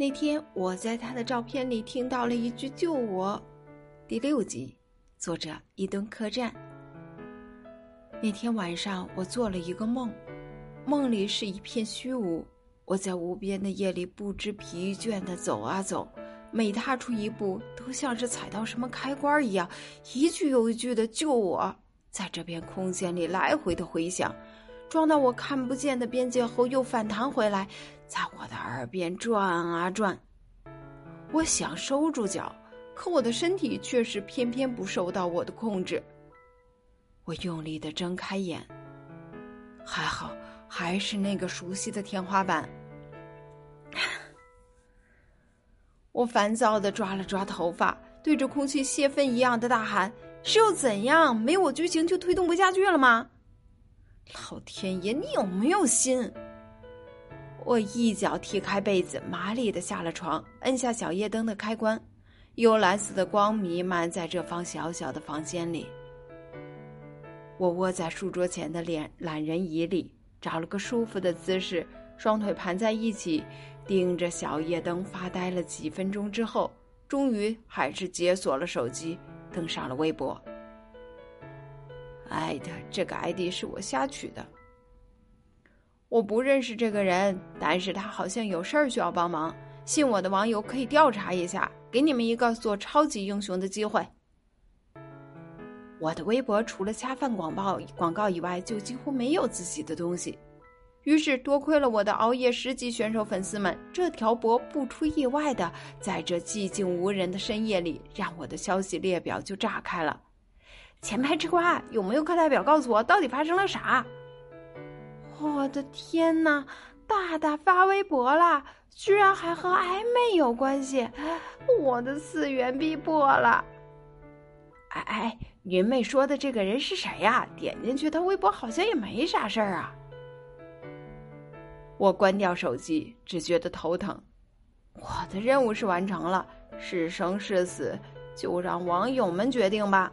那天我在他的照片里听到了一句“救我”。第六集，作者伊顿客栈。那天晚上，我做了一个梦，梦里是一片虚无。我在无边的夜里不知疲倦地走啊走，每踏出一步，都像是踩到什么开关一样，一句又一句的“救我”在这片空间里来回的回响。撞到我看不见的边界后，又反弹回来，在我的耳边转啊转。我想收住脚，可我的身体却是偏偏不受到我的控制。我用力的睁开眼，还好，还是那个熟悉的天花板。我烦躁的抓了抓头发，对着空气泄愤一样的大喊：“是又怎样？没我剧情就推动不下去了吗？”老天爷，你有没有心？我一脚踢开被子，麻利的下了床，摁下小夜灯的开关，幽蓝色的光弥漫在这方小小的房间里。我窝在书桌前的脸懒人椅里，找了个舒服的姿势，双腿盘在一起，盯着小夜灯发呆了几分钟之后，终于还是解锁了手机，登上了微博。艾特这个 ID 是我瞎取的，我不认识这个人，但是他好像有事儿需要帮忙。信我的网友可以调查一下，给你们一个做超级英雄的机会。我的微博除了恰饭广告广告以外，就几乎没有自己的东西。于是多亏了我的熬夜十级选手粉丝们，这条博不出意外的，在这寂静无人的深夜里，让我的消息列表就炸开了。前排吃瓜，有没有课代表告诉我到底发生了啥？我的天哪！大大发微博了，居然还和暧昧有关系，我的次元壁破了！哎哎，云妹说的这个人是谁呀？点进去他微博好像也没啥事儿啊。我关掉手机，只觉得头疼。我的任务是完成了，是生是死，就让网友们决定吧。